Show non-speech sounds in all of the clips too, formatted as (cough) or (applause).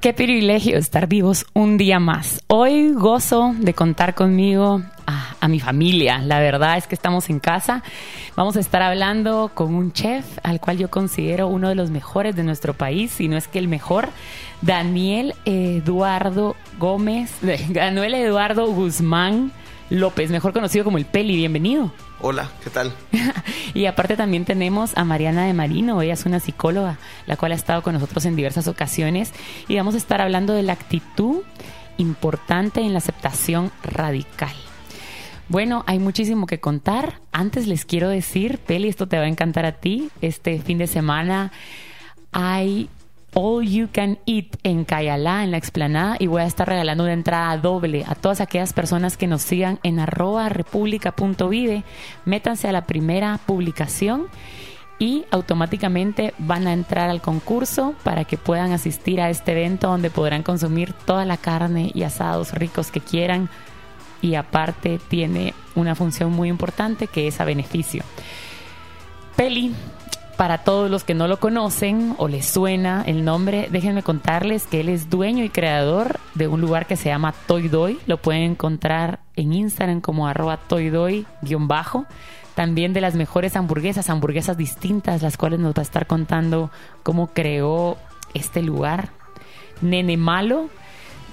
Qué privilegio estar vivos un día más. Hoy gozo de contar conmigo a, mi familia. La verdad es que estamos en casa. Vamos a estar hablando con un chef al cual yo considero uno de los mejores de nuestro país, si no es que el mejor, Daniel Eduardo Gómez, (laughs) Daniel Eduardo Guzmán López, mejor conocido como el Peli. Bienvenido. Hola, ¿qué tal? (laughs) y aparte también tenemos a Mariana de Marino, ella es una psicóloga, la cual ha estado con nosotros en diversas ocasiones y vamos a estar hablando de la actitud importante en la aceptación radical. Bueno, hay muchísimo que contar. Antes les quiero decir, Peli, esto te va a encantar a ti. Este fin de semana hay All You Can Eat en Cayalá, en la explanada, y voy a estar regalando una entrada doble a todas aquellas personas que nos sigan en arroba república.vive. Métanse a la primera publicación y automáticamente van a entrar al concurso para que puedan asistir a este evento donde podrán consumir toda la carne y asados ricos que quieran y aparte tiene una función muy importante que es a beneficio. Peli, para todos los que no lo conocen o les suena el nombre, déjenme contarles que él es dueño y creador de un lugar que se llama Toy Doy. Lo pueden encontrar en Instagram como arroba toydoy-bajo. También de las mejores hamburguesas, hamburguesas distintas, las cuales nos va a estar contando cómo creó este lugar. Nene Malo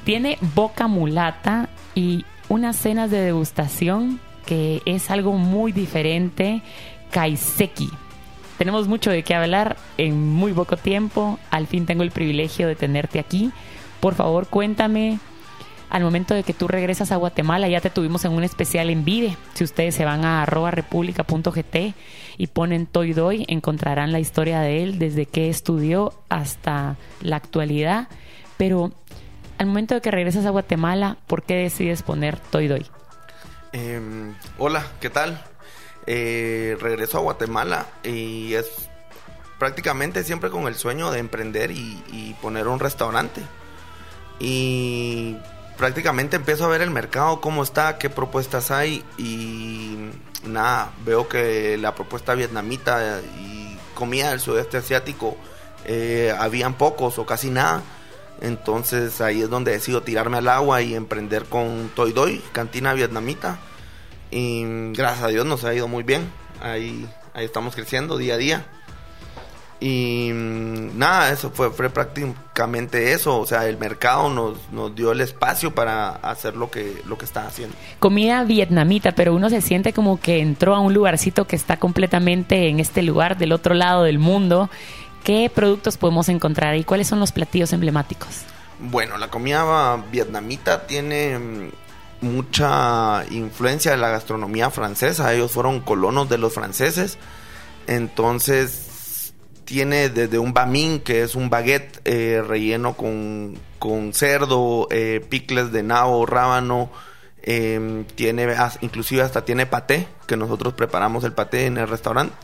tiene boca mulata y unas cenas de degustación que es algo muy diferente. Kaiseki tenemos mucho de qué hablar en muy poco tiempo. Al fin tengo el privilegio de tenerte aquí. Por favor, cuéntame al momento de que tú regresas a Guatemala, ya te tuvimos en un especial en Vive. Si ustedes se van a república.gt y ponen Toy Doy, encontrarán la historia de él desde que estudió hasta la actualidad. Pero al momento de que regresas a Guatemala, ¿por qué decides poner Toy Doy? Em, hola, ¿qué tal? Eh, regreso a Guatemala y es prácticamente siempre con el sueño de emprender y, poner un restaurante. Y prácticamente empiezo a ver el mercado, cómo está, qué propuestas hay y nada, veo que la propuesta vietnamita y comida del sudeste asiático eh, habían pocos o casi nada. Entonces ahí es donde decido tirarme al agua y emprender con Toy Doy, cantina vietnamita. Y gracias a Dios nos ha ido muy bien. Ahí, ahí estamos creciendo día a día. Y mm, nada, eso fue, fue prácticamente eso. O sea, el mercado nos, nos dio el espacio para hacer lo que, lo que está haciendo. Comida vietnamita, pero uno se siente como que entró a un lugarcito que está completamente en este lugar del otro lado del mundo. ¿Qué productos podemos encontrar y cuáles son los platillos emblemáticos? Bueno, la comida vietnamita tiene mm, mucha influencia de la gastronomía francesa. Ellos fueron colonos de los franceses. Entonces tiene desde un bamín, que es un baguette eh, relleno con, con cerdo, eh, picles de nabo, rábano. Em, tiene inclusive hasta tiene paté, que nosotros preparamos el paté en el restaurante.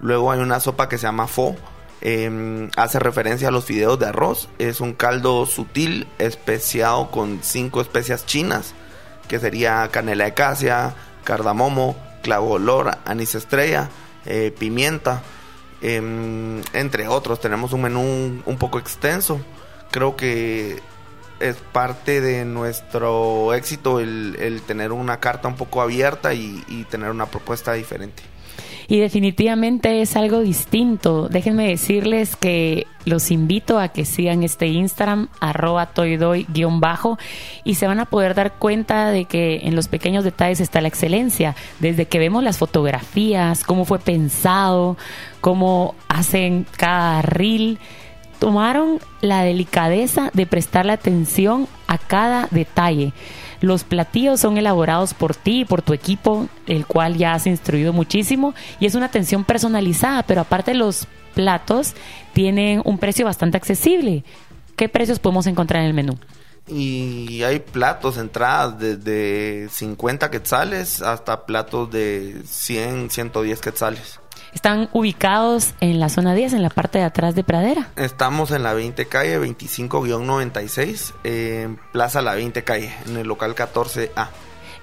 Luego hay una sopa que se llama fo. Em, hace referencia a los fideos de arroz. Es un caldo sutil, especiado con cinco especias chinas que sería canela de casia, cardamomo, clavo olor, anís estrella, eh, pimienta, em, entre otros. Tenemos un menú un poco extenso. Creo que es parte de nuestro éxito el, tener una carta un poco abierta y tener una propuesta diferente y definitivamente es algo distinto. Déjenme decirles que los invito a que sigan este Instagram, arroba toydoy-bajo, y se van a poder dar cuenta de que en los pequeños detalles está la excelencia. Desde que vemos las fotografías, cómo fue pensado, cómo hacen cada reel, tomaron la delicadeza de prestarle atención a cada detalle. Los platillos son elaborados por ti y por tu equipo, el cual ya has instruido muchísimo, y es una atención personalizada, pero aparte los platos tienen un precio bastante accesible. ¿Qué precios podemos encontrar en el menú? Y hay platos, entradas desde 50 quetzales hasta platos de 100, 110 quetzales. Están ubicados en la zona 10, en la parte de atrás de Pradera. Estamos en la 20 calle 25-96, en Plaza La 20 calle, en el local 14A.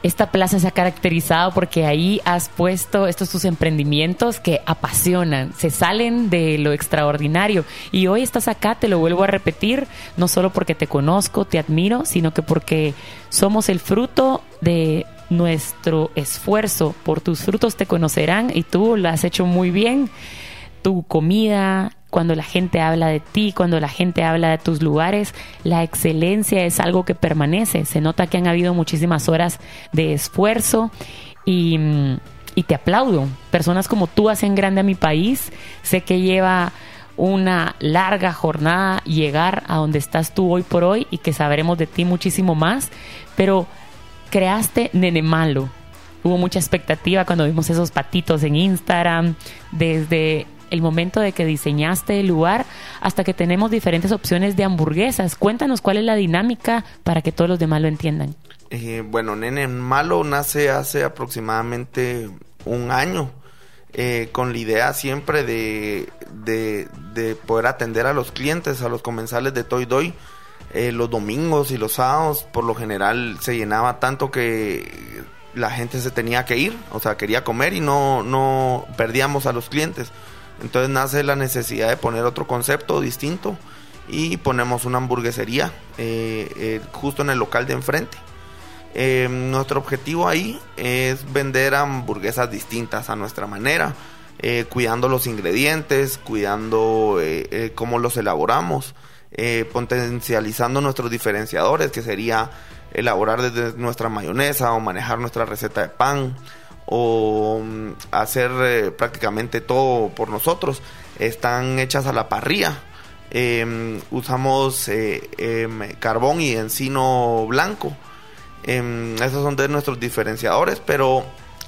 esta plaza se ha caracterizado porque ahí has puesto estos tus emprendimientos que apasionan, se salen de lo extraordinario. Y hoy estás acá, te lo vuelvo a repetir, no solo porque te conozco, te admiro, sino que porque somos el fruto de nuestro esfuerzo. Por tus frutos te conocerán y tú lo has hecho muy bien. Tu comida, cuando la gente habla de ti, cuando la gente habla de tus lugares, la excelencia es algo que permanece. Se nota que han habido muchísimas horas de esfuerzo y, y te aplaudo. Personas como tú hacen grande a mi país. Sé que lleva una larga jornada llegar a donde estás tú hoy por hoy y que sabremos de ti muchísimo más, pero creaste Nene Malo. Hubo mucha expectativa cuando vimos esos patitos en Instagram, desde el momento de que diseñaste el lugar hasta que tenemos diferentes opciones de hamburguesas. Cuéntanos cuál es la dinámica para que todos los demás lo entiendan. Eh, bueno, Nene Malo nace hace aproximadamente un año. Eh, con la idea siempre de, de, poder atender a los clientes, a los comensales de Toy Doy. Eh, los domingos y los sábados, por lo general, se llenaba tanto que la gente se tenía que ir, o sea, quería comer y no, no perdíamos a los clientes. Entonces nace la necesidad de poner otro concepto distinto y ponemos una hamburguesería eh, eh, justo en el local de enfrente. Nuestro objetivo ahí es vender hamburguesas distintas a nuestra manera, cuidando los ingredientes, cuidando cómo los elaboramos, potencializando nuestros diferenciadores, que sería elaborar desde nuestra mayonesa o manejar nuestra receta de pan o mm, hacer eh, prácticamente todo por nosotros. Están hechas a la parrilla. Em, usamos eh, em, carbón y encino blanco. Em, esos son de nuestros diferenciadores, pero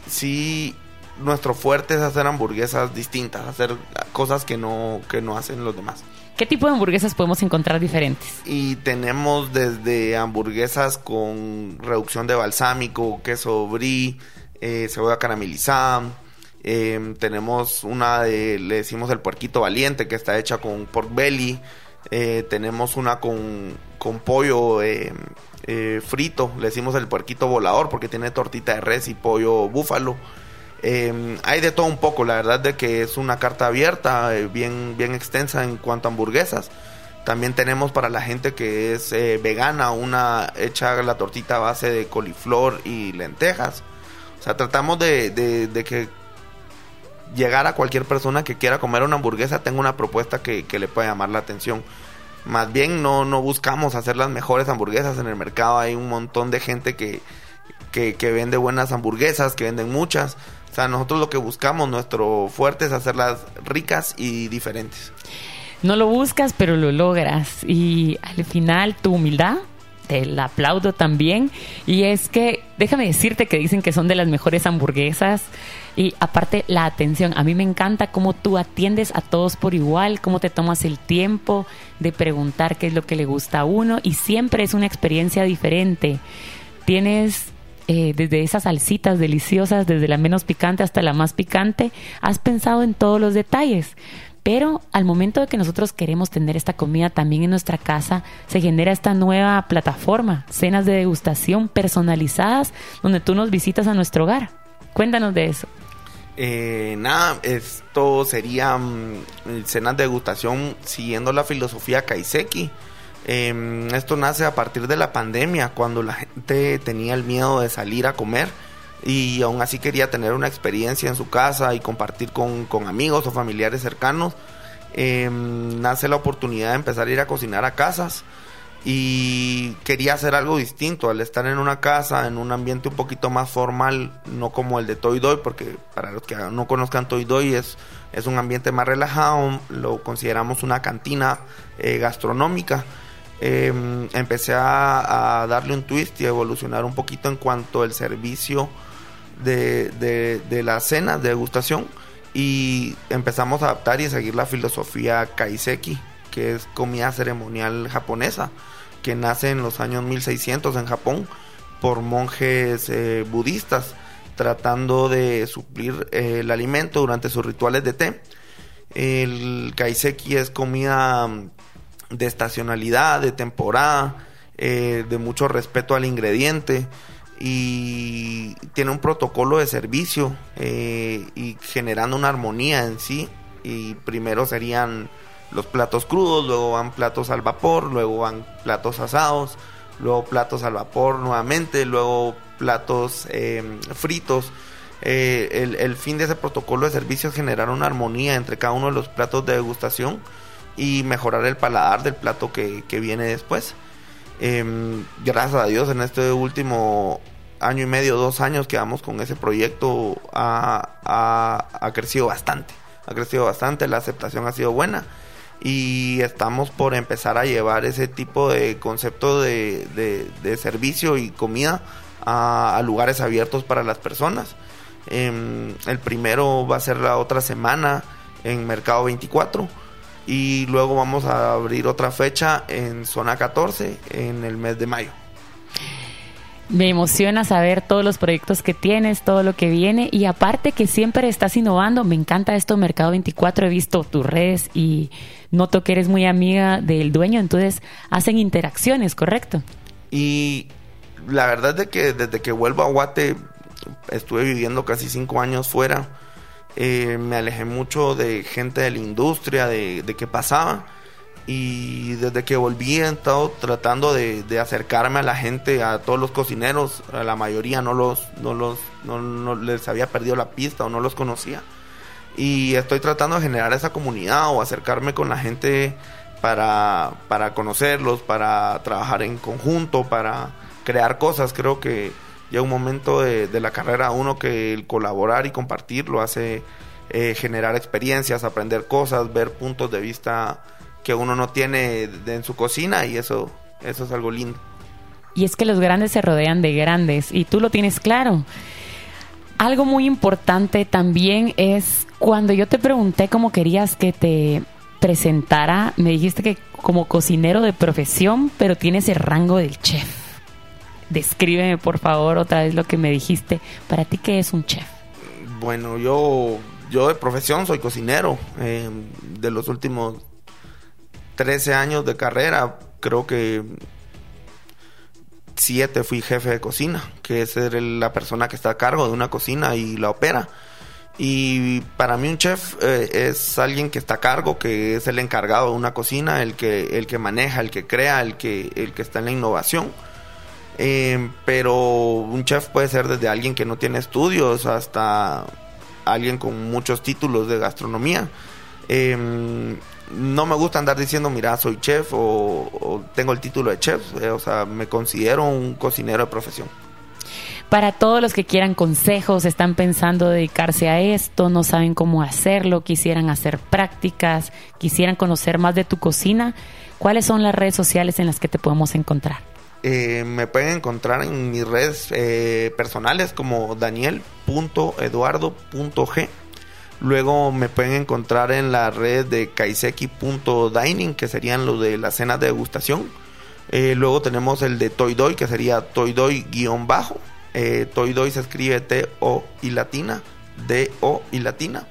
sí nuestro fuerte es hacer hamburguesas distintas, hacer cosas que no, que no hacen los demás. ¿Qué tipo de hamburguesas podemos encontrar diferentes? Y tenemos desde hamburguesas con reducción de balsámico, queso brie, eh, cebolla caramelizada. Em, tenemos una de, le decimos el puerquito valiente, que está hecha con pork belly. Eh, tenemos una con, con pollo em, eh, frito, le decimos el puerquito volador, porque tiene tortita de res y pollo búfalo. Em, hay de todo un poco, la verdad de que es una carta abierta, bien, bien extensa en cuanto a hamburguesas. También tenemos para la gente que es vegana una hecha la tortita a base de coliflor y lentejas. O sea, tratamos de, que llegar a cualquier persona que quiera comer una hamburguesa tenga una propuesta que, le pueda llamar la atención. Más bien no, no buscamos hacer las mejores hamburguesas en el mercado. Hay un montón de gente que, que, vende buenas hamburguesas, que venden muchas. O sea, nosotros lo que buscamos, nuestro fuerte es hacerlas ricas y diferentes. No lo buscas, pero lo logras. Y al final tu humildad te la aplaudo también. Y es que, déjame decirte que dicen que son de las mejores hamburguesas. Y aparte, la atención. A mí me encanta cómo tú atiendes a todos por igual, cómo te tomas el tiempo de preguntar qué es lo que le gusta a uno. Y siempre es una experiencia diferente. Tienes eh, desde esas salsitas deliciosas, desde la menos picante hasta la más picante, has pensado en todos los detalles. Pero al momento de que nosotros queremos tener esta comida también en nuestra casa, se genera esta nueva plataforma, cenas de degustación personalizadas, donde tú nos visitas a nuestro hogar. Cuéntanos de eso. Eh, nada, esto sería mm, cenas de degustación siguiendo la filosofía Kaiseki. Em, esto nace a partir de la pandemia, cuando la gente tenía el miedo de salir a comer y aún así quería tener una experiencia en su casa y compartir con, amigos o familiares cercanos, em, nace la oportunidad de empezar a ir a cocinar a casas y quería hacer algo distinto al estar en una casa, en un ambiente un poquito más formal, no como el de Toy Doy, porque para los que no conozcan Toy Doy es, es un ambiente más relajado, lo consideramos una cantina eh, gastronómica. Em, empecé a, darle un twist y a evolucionar un poquito en cuanto al servicio de, de, la cena de degustación y empezamos a adaptar y a seguir la filosofía Kaiseki, que es comida ceremonial japonesa, que nace en los años 1600 en Japón por monjes eh, budistas tratando de suplir eh, el alimento durante sus rituales de té. El kaiseki es comida de estacionalidad, de temporada, eh, de mucho respeto al ingrediente y tiene un protocolo de servicio eh, y generando una armonía en sí. Y primero serían los platos crudos, luego van platos al vapor, luego van platos asados, luego platos al vapor nuevamente, luego platos em, fritos. Eh, el, fin de ese protocolo de servicio es generar una armonía entre cada uno de los platos de degustación y mejorar el paladar del plato que, viene después. Em, gracias a Dios en este último año y medio, dos años que vamos con ese proyecto ha, crecido bastante. Ha crecido bastante, la aceptación ha sido buena y estamos por empezar a llevar ese tipo de concepto de, servicio y comida a, lugares abiertos para las personas. Em, el primero va a ser la otra semana en Mercado 24 y luego vamos a abrir otra fecha en Zona 14 en el mes de mayo. Me emociona saber todos los proyectos que tienes, todo lo que viene y aparte que siempre estás innovando, me encanta esto Mercado 24, he visto tus redes y noto que eres muy amiga del dueño, entonces hacen interacciones, ¿correcto? Y la verdad es que desde que vuelvo a Guate estuve viviendo casi cinco años fuera, eh, me alejé mucho de gente de la industria, de, de qué pasaba y desde que volví he estado tratando de, acercarme a la gente, a todos los cocineros, a la mayoría no los, no los, no, les había perdido la pista o no los conocía. Y estoy tratando de generar esa comunidad o acercarme con la gente para, para conocerlos, para trabajar en conjunto, para crear cosas. Creo que llega un momento de, la carrera uno que el colaborar y compartir lo hace eh, generar experiencias, aprender cosas, ver puntos de vista que uno no tiene en su cocina y eso, eso es algo lindo. Y es que los grandes se rodean de grandes y tú lo tienes claro. Algo muy importante también es cuando yo te pregunté cómo querías que te presentara, me dijiste que como cocinero de profesión, pero tienes el rango del chef. Descríbeme por favor otra vez lo que me dijiste. Para ti, ¿qué es un chef? Bueno, yo, yo de profesión soy cocinero. Eh, de los últimos 13 años de carrera, creo que 7 fui jefe de cocina, que es la persona que está a cargo de una cocina y la opera. Y para mí un chef eh, es alguien que está a cargo, que es el encargado de una cocina, el que, el que maneja, el que crea, el que, el que está en la innovación. Eh, pero un chef puede ser desde alguien que no tiene estudios hasta alguien con muchos títulos de gastronomía. Eh, no me gusta andar diciendo, mira, soy chef o, tengo el título de chef, eh, o sea, me considero un cocinero de profesión. Para todos los que quieran consejos, están pensando dedicarse a esto, no saben cómo hacerlo, quisieran hacer prácticas, quisieran conocer más de tu cocina, ¿cuáles son las redes sociales en las que te podemos encontrar? Eh, me pueden encontrar en mis redes eh, personales como daniel.eduardo.g Luego me pueden encontrar en la red de kaiseki.dining, que serían los de las cenas de degustación. Eh, luego tenemos el de Toydoy, que sería Toydoy-bajo. Eh, Toydoy se escribe T-O y latina, D-O y latina.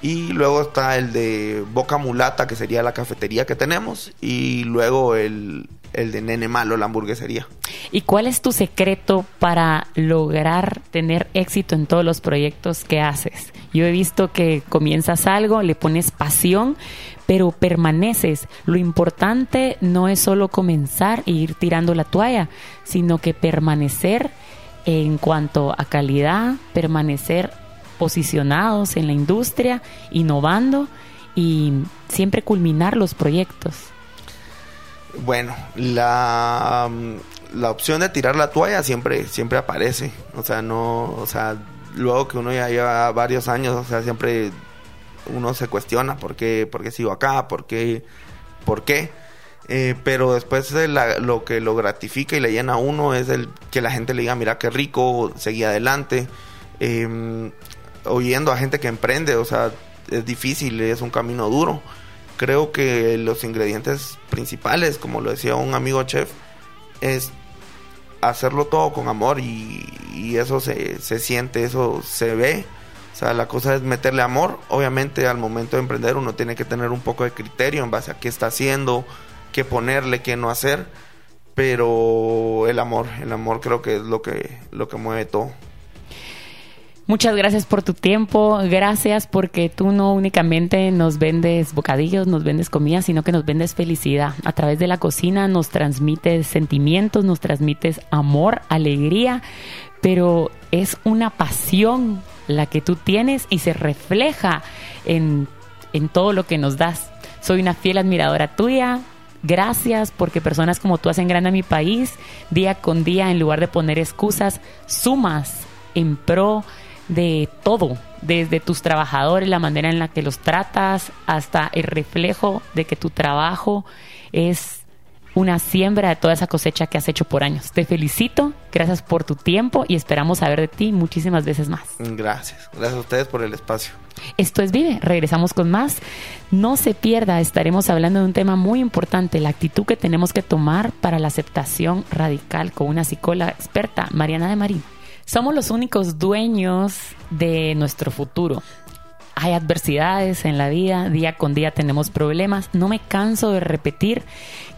Y luego está el de Boca Mulata, que sería la cafetería que tenemos. Y luego el, el de Nene Malo, la hamburguesería. ¿Y cuál es tu secreto para lograr tener éxito en todos los proyectos que haces? Yo he visto que comienzas algo, le pones pasión, pero permaneces. Lo importante no es solo comenzar e ir tirando la toalla, sino que permanecer en cuanto a calidad, permanecer posicionados en la industria, innovando y siempre culminar los proyectos. Bueno, la, mm, la opción de tirar la toalla siempre, siempre aparece. O sea, no, o sea, luego que uno ya lleva varios años, o sea, siempre uno se cuestiona por qué, por qué sigo acá, por qué, por qué. Eh, pero después lo que lo gratifica y le llena a uno es el que la gente le diga, mira qué rico, seguí adelante. Em, oyendo a gente que emprende, o sea, es difícil, es un camino duro creo que los ingredientes principales, como lo decía un amigo chef, es hacerlo todo con amor y, eso se, se, siente, eso se ve. O sea, la cosa es meterle amor. Obviamente al momento de emprender uno tiene que tener un poco de criterio en base a qué está haciendo, qué ponerle, qué no hacer. pero el amor, el amor creo que es lo que, lo que mueve todo. Muchas gracias por tu tiempo, gracias porque tú no únicamente nos vendes bocadillos, nos vendes comida, sino que nos vendes felicidad. A través de la cocina nos transmites sentimientos, nos transmites amor, alegría, pero es una pasión la que tú tienes y se refleja en, en todo lo que nos das. Soy una fiel admiradora tuya, Gracias porque personas como tú hacen grande a mi país. Día con día, en lugar de poner excusas, sumas en pro de todo, desde tus trabajadores, la manera en la que los tratas, hasta el reflejo de que tu trabajo es una siembra de toda esa cosecha que has hecho por años. Te felicito, gracias por tu tiempo y esperamos saber de ti muchísimas veces más. Gracias, gracias a ustedes por el espacio. Esto es Vive, regresamos con más. No se pierda, estaremos hablando de un tema muy importante, la actitud que tenemos que tomar para la aceptación radical con una psicóloga experta, Mariana de Marín. Somos los únicos dueños de nuestro futuro. Hay adversidades en la vida, día con día tenemos problemas. No me canso de repetir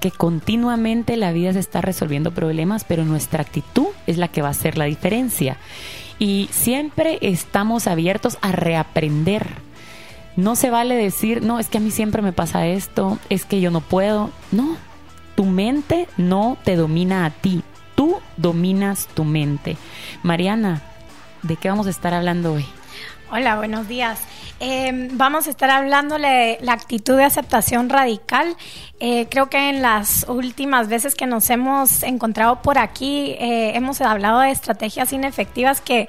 que continuamente la vida se está resolviendo problemas, pero nuestra actitud es la que va a hacer la diferencia. Y siempre estamos abiertos a reaprender. No se vale decir, no, es que a mí siempre me pasa esto, es que yo no puedo. No, tu mente no te domina a ti, tú dominas tu mente. Mariana, ¿de qué vamos a estar hablando hoy? Hola, buenos días. Eh, vamos a estar hablándole de la actitud de aceptación radical. Eh, creo que en las últimas veces que nos hemos encontrado por aquí eh, hemos hablado de estrategias inefectivas que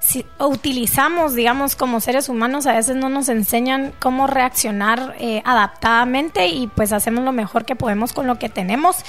si utilizamos, digamos, como seres humanos, a veces no nos enseñan cómo reaccionar adaptadamente y pues hacemos lo mejor que podemos con lo que tenemos.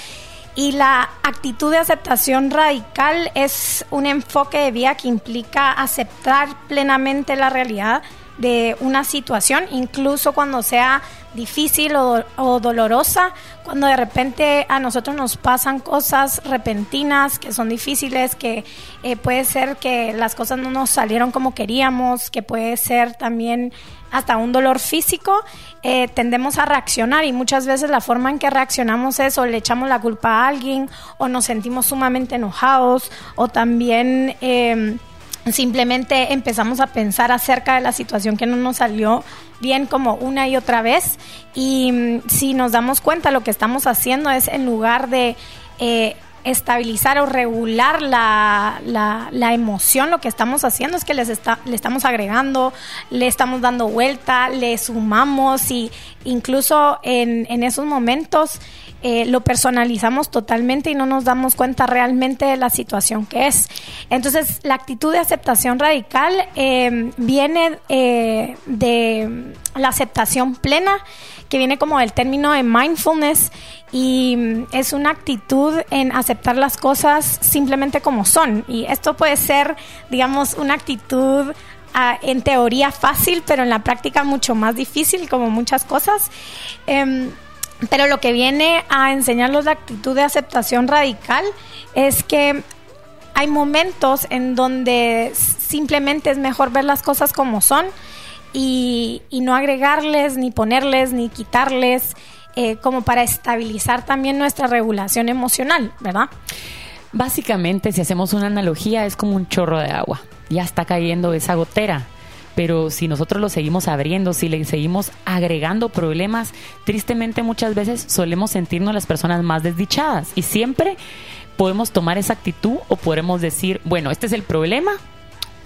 Y la actitud de aceptación radical es un enfoque de vida que implica aceptar plenamente la realidad de una situación, incluso cuando sea difícil o, dolorosa, cuando de repente a nosotros nos pasan cosas repentinas que son difíciles, que eh, puede ser que las cosas no nos salieron como queríamos, que puede ser también hasta un dolor físico, eh, tendemos a reaccionar y muchas veces la forma en que reaccionamos es o le echamos la culpa a alguien o nos sentimos sumamente enojados o también... Eh, simplemente empezamos a pensar acerca de la situación que no nos salió bien como una y otra vez. Y mm, si nos damos cuenta lo que estamos haciendo es en lugar de eh, estabilizar o regular la, la, emoción, lo que estamos haciendo es que les está, le estamos agregando, le estamos dando vuelta, le sumamos y incluso en, en esos momentos eh, lo personalizamos totalmente y no nos damos cuenta realmente de la situación que es. Entonces, la actitud de aceptación radical eh, viene eh, de la aceptación plena, que viene como del término de mindfulness y mm, es una actitud en aceptar las cosas simplemente como son. Y esto puede ser, digamos, una actitud ah, en teoría fácil, pero en la práctica mucho más difícil, como muchas cosas. Em, pero lo que viene a enseñarnos la actitud de aceptación radical es que hay momentos en donde simplemente es mejor ver las cosas como son y, no agregarles, ni ponerles, ni quitarles, eh, como para estabilizar también nuestra regulación emocional, ¿verdad? Básicamente, si hacemos una analogía, es como un chorro de agua. Ya está cayendo esa gotera pero si nosotros lo seguimos abriendo, si le seguimos agregando problemas, tristemente muchas veces solemos sentirnos las personas más desdichadas y siempre podemos tomar esa actitud o podemos decir, bueno, este es el problema,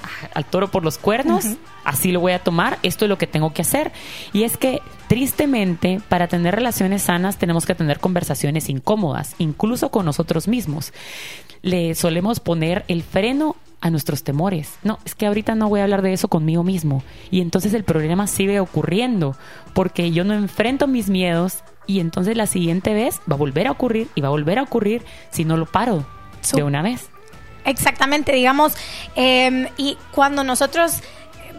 ah, al toro por los cuernos, así lo voy a tomar, esto es lo que tengo que hacer. Y es que tristemente para tener relaciones sanas tenemos que tener conversaciones incómodas, incluso con nosotros mismos. Le solemos poner el freno a nuestros temores. No, es que ahorita no voy a hablar de eso conmigo mismo. Y entonces el problema sigue ocurriendo porque yo no enfrento mis miedos y entonces la siguiente vez va a volver a ocurrir y va a volver a ocurrir si no lo paro de una vez. Exactamente, digamos, em, y cuando nosotros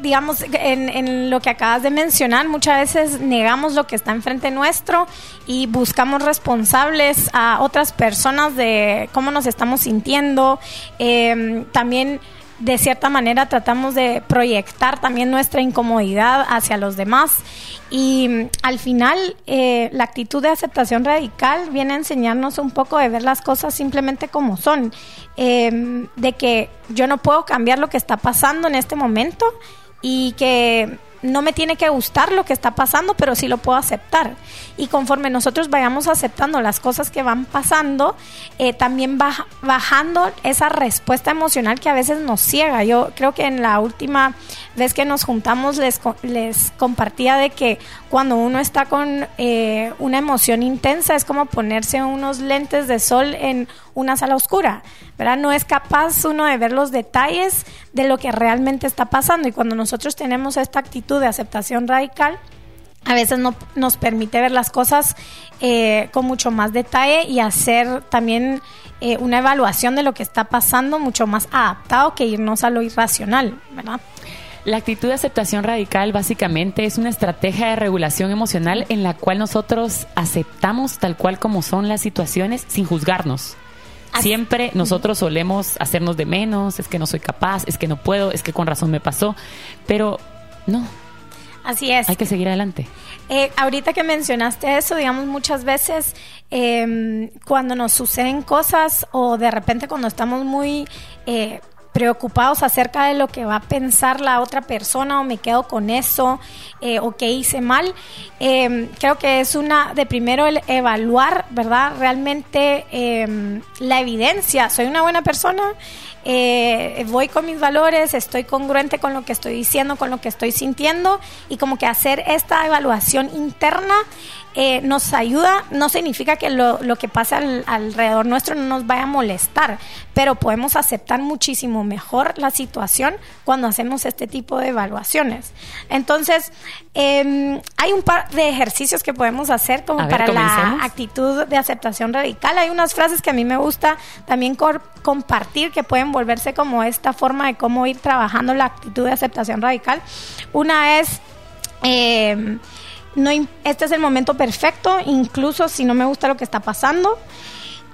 digamos, en, en, lo que acabas de mencionar, muchas veces negamos lo que está enfrente nuestro y buscamos responsables a otras personas de cómo nos estamos sintiendo. Em, también de cierta manera tratamos de proyectar también nuestra incomodidad hacia los demás y mm, al final eh, la actitud de aceptación radical viene a enseñarnos un poco de ver las cosas simplemente como son, em, de que yo no puedo cambiar lo que está pasando en este momento y que no me tiene que gustar lo que está pasando, pero sí lo puedo aceptar. Y conforme nosotros vayamos aceptando las cosas que van pasando, eh, también va bajando esa respuesta emocional que a veces nos ciega. Yo creo que en la última vez que nos juntamos les, les compartía de que cuando uno está con eh, una emoción intensa es como ponerse unos lentes de sol en una sala oscura, ¿verdad? No es capaz uno de ver los detalles de lo que realmente está pasando y cuando nosotros tenemos esta actitud de aceptación radical, a veces no, nos permite ver las cosas eh, con mucho más detalle y hacer también eh, una evaluación de lo que está pasando mucho más adaptado que irnos a lo irracional, ¿verdad? La actitud de aceptación radical básicamente es una estrategia de regulación emocional en la cual nosotros aceptamos tal cual como son las situaciones sin juzgarnos. Siempre nosotros solemos hacernos de menos, es que no soy capaz, es que no puedo, es que con razón me pasó, pero no. Así es. Hay que seguir adelante. Eh, ahorita que mencionaste eso, digamos, muchas veces em, cuando nos suceden cosas o de repente cuando estamos muy... Eh, preocupados acerca de lo que va a pensar la otra persona o me quedo con eso eh, o que hice mal. Em, creo que es una de primero el evaluar, ¿verdad? Realmente em, la evidencia. Soy una buena persona, eh, voy con mis valores, estoy congruente con lo que estoy diciendo, con lo que estoy sintiendo y como que hacer esta evaluación interna eh, nos ayuda, no significa que lo, lo que pasa alrededor nuestro no nos vaya a molestar, pero podemos aceptar muchísimo mejor la situación cuando hacemos este tipo de evaluaciones. Entonces, em, hay un par de ejercicios que podemos hacer como para la actitud de aceptación radical. Hay unas frases que a mí me gusta también compartir que pueden volverse como esta forma de cómo ir trabajando la actitud de aceptación radical. Una es... Eh, no, este es el momento perfecto, incluso si no me gusta lo que está pasando.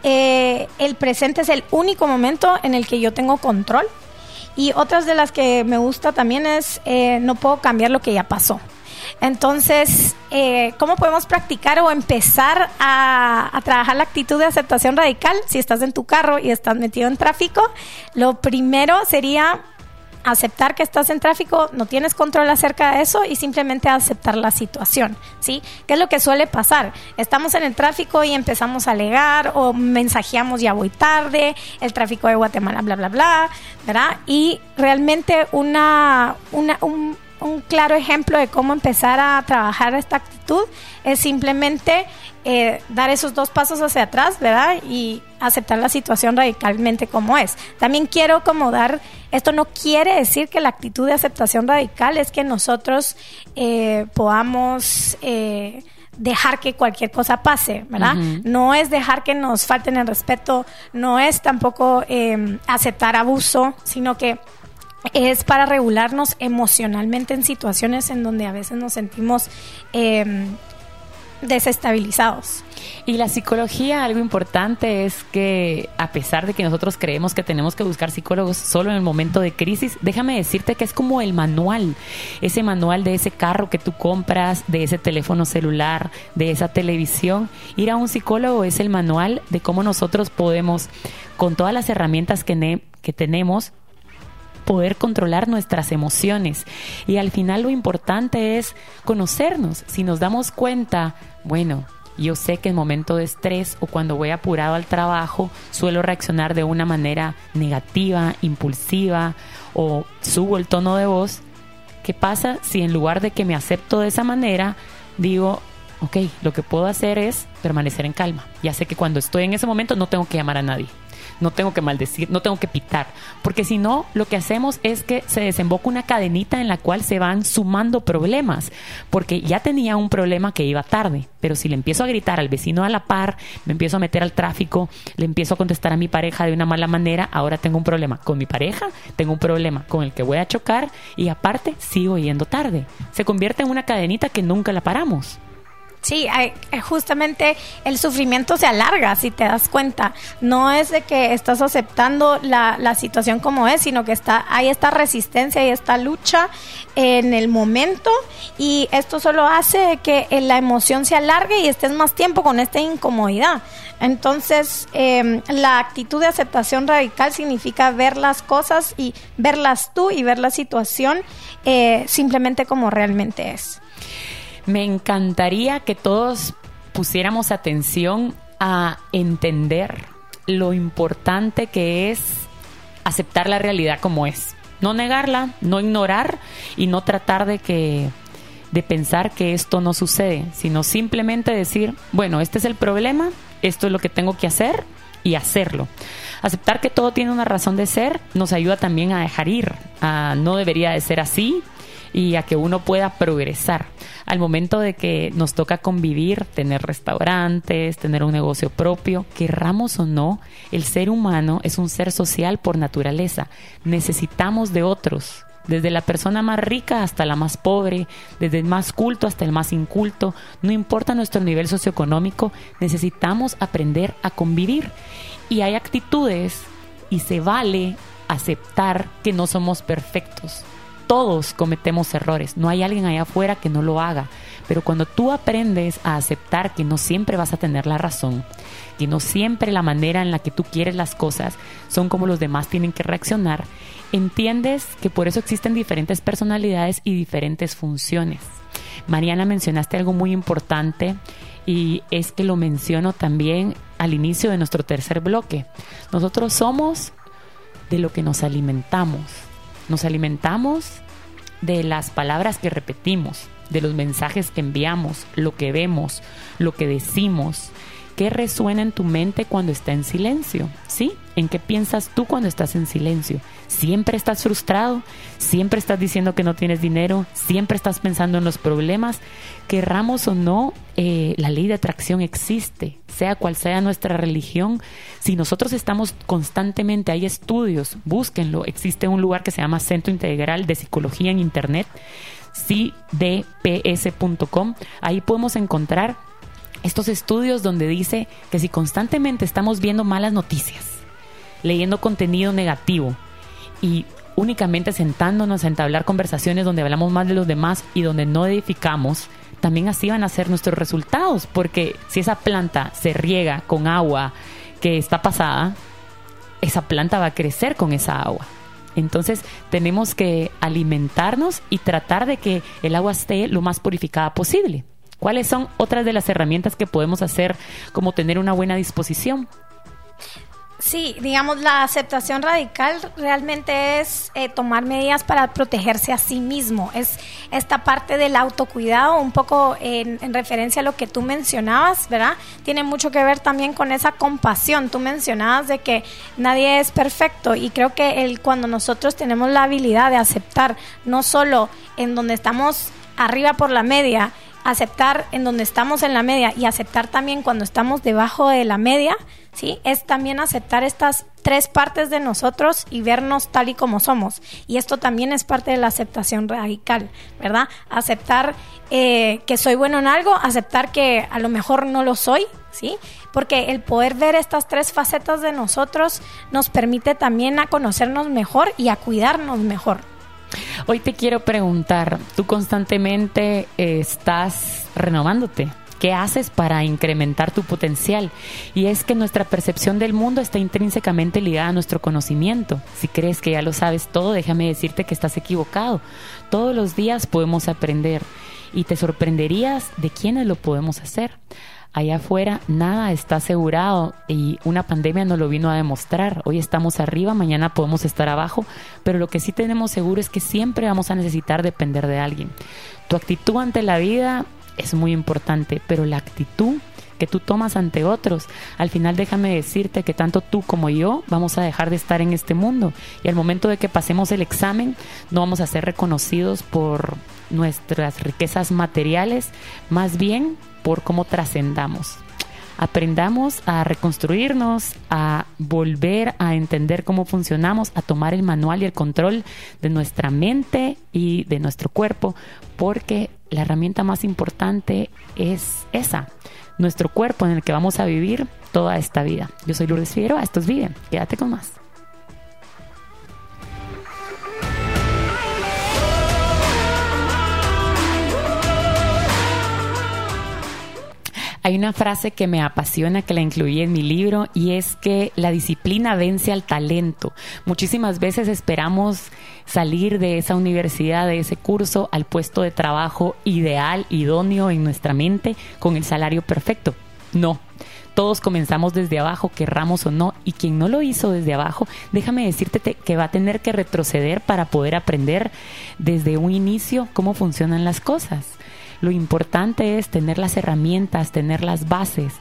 Eh, el presente es el único momento en el que yo tengo control. Y otras de las que me gusta también es eh, no puedo cambiar lo que ya pasó. Entonces, eh, ¿cómo podemos practicar o empezar a, a, trabajar la actitud de aceptación radical? Si estás en tu carro y estás metido en tráfico, lo primero sería aceptar que estás en tráfico, no tienes control acerca de eso y simplemente aceptar la situación, ¿sí? ¿Qué es lo que suele pasar? Estamos en el tráfico y empezamos a alegar o mensajeamos ya voy tarde, el tráfico de Guatemala, bla, bla, bla, ¿verdad? Y realmente una, una un, un claro ejemplo de cómo empezar a trabajar esta actitud es simplemente eh, dar esos dos pasos hacia atrás, ¿verdad? Y aceptar la situación radicalmente como es. También quiero como dar, esto no quiere decir que la actitud de aceptación radical es que nosotros eh, podamos... Eh, dejar que cualquier cosa pase, ¿verdad? No es dejar que nos falten el respeto, no es tampoco aceptar abuso, sino que es para regularnos emocionalmente en situaciones en donde a veces nos sentimos eh, desestabilizados. Y la psicología, algo importante es que a pesar de que nosotros creemos que tenemos que buscar psicólogos solo en el momento de crisis, déjame decirte que es como el manual, ese manual de ese carro que tú compras, de ese teléfono celular, de esa televisión. Ir a un psicólogo es el manual de cómo nosotros podemos, con todas las herramientas que, que tenemos, poder controlar nuestras emociones. Y al final lo importante es conocernos. Si nos damos cuenta, bueno, yo sé que en momento de estrés o cuando voy apurado al trabajo suelo reaccionar de una manera negativa, impulsiva o subo el tono de voz. ¿Qué pasa si en lugar de que me acepto de esa manera, digo, ok, lo que puedo hacer es permanecer en calma? Ya sé que cuando estoy en ese momento no tengo que llamar a nadie no tengo que maldecir, no tengo que pitar, porque si no, lo que hacemos es que se desemboca una cadenita en la cual se van sumando problemas, porque ya tenía un problema que iba tarde, pero si le empiezo a gritar al vecino a la par, me empiezo a meter al tráfico, le empiezo a contestar a mi pareja de una mala manera, ahora tengo un problema con mi pareja, tengo un problema con el que voy a chocar y aparte sigo yendo tarde. Se convierte en una cadenita que nunca la paramos. Sí, justamente el sufrimiento se alarga, si te das cuenta. No es de que estás aceptando la, la, situación como es, sino que está, hay esta resistencia y esta lucha en el momento y esto solo hace que la emoción se alargue y estés más tiempo con esta incomodidad. Entonces, em, la actitud de aceptación radical significa ver las cosas y verlas tú y ver la situación eh, simplemente como realmente es. Me encantaría que todos pusiéramos atención a entender lo importante que es aceptar la realidad como es. No negarla, no ignorar y no tratar de que de pensar que esto no sucede, sino simplemente decir, bueno, este es el problema, esto es lo que tengo que hacer y hacerlo. Aceptar que todo tiene una razón de ser nos ayuda también a dejar ir, a no debería de ser así, y a que uno pueda progresar. Al momento de que nos toca convivir, tener restaurantes, tener un negocio propio, querramos o no, el ser humano es un ser social por naturaleza. Necesitamos de otros, desde la persona más rica hasta la más pobre, desde el más culto hasta el más inculto, no importa nuestro nivel socioeconómico, necesitamos aprender a convivir. Y hay actitudes y se vale aceptar que no somos perfectos todos cometemos errores, no hay alguien allá afuera que no lo haga, pero cuando tú aprendes a aceptar que no siempre vas a tener la razón, que no siempre la manera en la que tú quieres las cosas son como los demás tienen que reaccionar, entiendes que por eso existen diferentes personalidades y diferentes funciones. Mariana, mencionaste algo muy importante y es que lo menciono también al inicio de nuestro tercer bloque. Nosotros somos de lo que nos alimentamos. Nos alimentamos de las palabras que repetimos, de los mensajes que enviamos, lo que vemos, lo que decimos, ¿Qué resuena en tu mente cuando está en silencio? ¿Sí? ¿En qué piensas tú cuando estás en silencio? ¿Siempre estás frustrado? ¿Siempre estás diciendo que no tienes dinero? ¿Siempre estás pensando en los problemas? Querramos o no, eh, la ley de atracción existe, sea cual sea nuestra religión. Si nosotros estamos constantemente, hay estudios, búsquenlo. Existe un lugar que se llama Centro Integral de Psicología en Internet, cdps.com. Ahí podemos encontrar estos estudios donde dice que si constantemente estamos viendo malas noticias, leyendo contenido negativo y únicamente sentándonos a entablar conversaciones donde hablamos más de los demás y donde no edificamos, también así van a ser nuestros resultados, porque si esa planta se riega con agua que está pasada, esa planta va a crecer con esa agua. Entonces tenemos que alimentarnos y tratar de que el agua esté lo más purificada posible. ¿Cuáles son otras de las herramientas que podemos hacer como tener una buena disposición? Sí, digamos, la aceptación radical realmente es eh, tomar medidas para protegerse a sí mismo. Es esta parte del autocuidado, un poco en, referencia a lo que tú mencionabas, ¿verdad? Tiene mucho que ver también con esa compasión. Tú mencionabas de que nadie es perfecto y creo que el, cuando nosotros tenemos la habilidad de aceptar no solo en donde estamos arriba por la media, aceptar en donde estamos en la media y aceptar también cuando estamos debajo de la media, ¿sí? Es también aceptar estas tres partes de nosotros y vernos tal y como somos. Y esto también es parte de la aceptación radical, ¿verdad? Aceptar eh, que soy bueno en algo, aceptar que a lo mejor no lo soy, ¿sí? Porque el poder ver estas tres facetas de nosotros nos permite también a conocernos mejor y a cuidarnos mejor. Hoy te quiero preguntar, tú constantemente eh, estás renovándote. ¿Qué haces para incrementar tu potencial? Y es que nuestra percepción del mundo está intrínsecamente ligada a nuestro conocimiento. Si crees que ya lo sabes todo, déjame decirte que estás equivocado. Todos los días podemos aprender y te sorprenderías de quiénes lo podemos hacer allá afuera nada está asegurado y una pandemia nos lo vino a demostrar. Hoy estamos arriba, mañana podemos estar abajo, pero lo que sí tenemos seguro es que siempre vamos a necesitar depender de alguien. Tu actitud ante la vida es muy importante, pero la actitud que tú tomas ante otros. Al final déjame decirte que tanto tú como yo vamos a dejar de estar en este mundo y al momento de que pasemos el examen no vamos a ser reconocidos por nuestras riquezas materiales, más bien por cómo trascendamos. Aprendamos a reconstruirnos, a volver a entender cómo funcionamos, a tomar el manual y el control de nuestra mente y de nuestro cuerpo, porque la herramienta más importante es esa, nuestro cuerpo en el que vamos a vivir toda esta vida. Yo soy Lourdes Figueroa, esto es Vive, quédate con más. Hay una frase que me apasiona, que la incluí en mi libro, y es que la disciplina vence al talento. Muchísimas veces esperamos salir de esa universidad, de ese curso, al puesto de trabajo ideal, idóneo en nuestra mente, con el salario perfecto. No, todos comenzamos desde abajo, querramos o no, y quien no lo hizo desde abajo, déjame decirte que va a tener que retroceder para poder aprender desde un inicio cómo funcionan las cosas. Lo importante es tener las herramientas, tener las bases.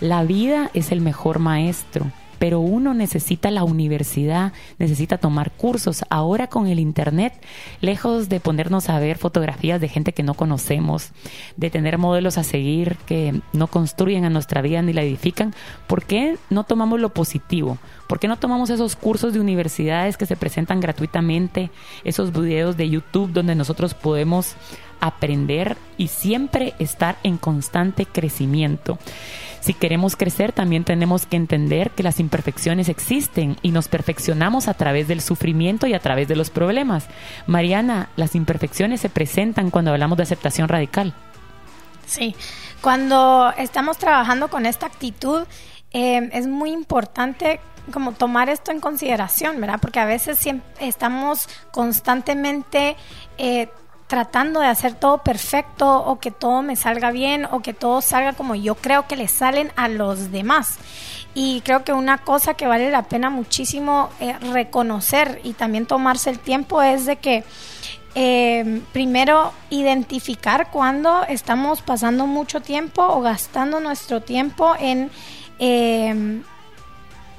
La vida es el mejor maestro pero uno necesita la universidad, necesita tomar cursos. Ahora con el Internet, lejos de ponernos a ver fotografías de gente que no conocemos, de tener modelos a seguir que no construyen a nuestra vida ni la edifican, ¿por qué no tomamos lo positivo? ¿Por qué no tomamos esos cursos de universidades que se presentan gratuitamente, esos videos de YouTube donde nosotros podemos aprender y siempre estar en constante crecimiento? Si queremos crecer, también tenemos que entender que las imperfecciones existen y nos perfeccionamos a través del sufrimiento y a través de los problemas. Mariana, las imperfecciones se presentan cuando hablamos de aceptación radical. Sí, cuando estamos trabajando con esta actitud, eh, es muy importante como tomar esto en consideración, ¿verdad? Porque a veces estamos constantemente eh, tratando de hacer todo perfecto o que todo me salga bien o que todo salga como yo creo que le salen a los demás. Y creo que una cosa que vale la pena muchísimo eh, reconocer y también tomarse el tiempo es de que eh, primero identificar cuando estamos pasando mucho tiempo o gastando nuestro tiempo en... Eh,